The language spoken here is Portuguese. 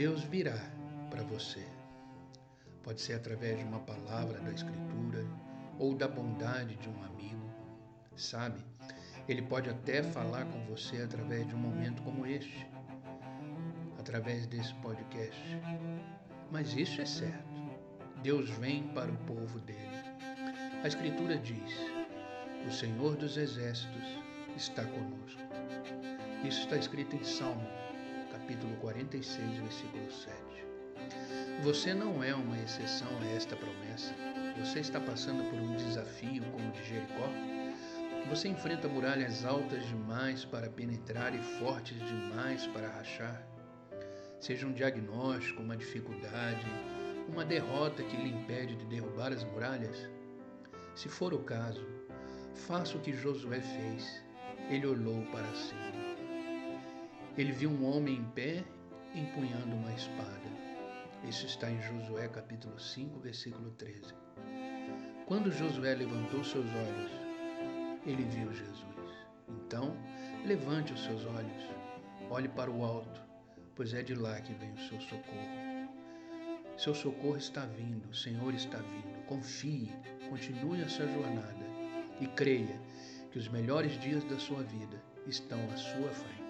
Deus virá para você. Pode ser através de uma palavra da Escritura ou da bondade de um amigo. Sabe, ele pode até falar com você através de um momento como este, através desse podcast. Mas isso é certo. Deus vem para o povo dele. A Escritura diz: O Senhor dos Exércitos está conosco. Isso está escrito em Salmo, capítulo 46, versículo 7. Você não é uma exceção a esta promessa. Você está passando por um desafio como o de Jericó? Você enfrenta muralhas altas demais para penetrar e fortes demais para rachar? Seja um diagnóstico, uma dificuldade, uma derrota que lhe impede de derrubar as muralhas? Se for o caso, faça o que Josué fez. Ele olhou para cima. Ele viu um homem em pé empunhando uma espada. Isso está em Josué capítulo 5, versículo 13. Quando Josué levantou seus olhos, ele viu Jesus. Então, levante os seus olhos, olhe para o alto, pois é de lá que vem o seu socorro. Seu socorro está vindo, o Senhor está vindo. Confie, continue essa jornada e creia que os melhores dias da sua vida estão à sua frente.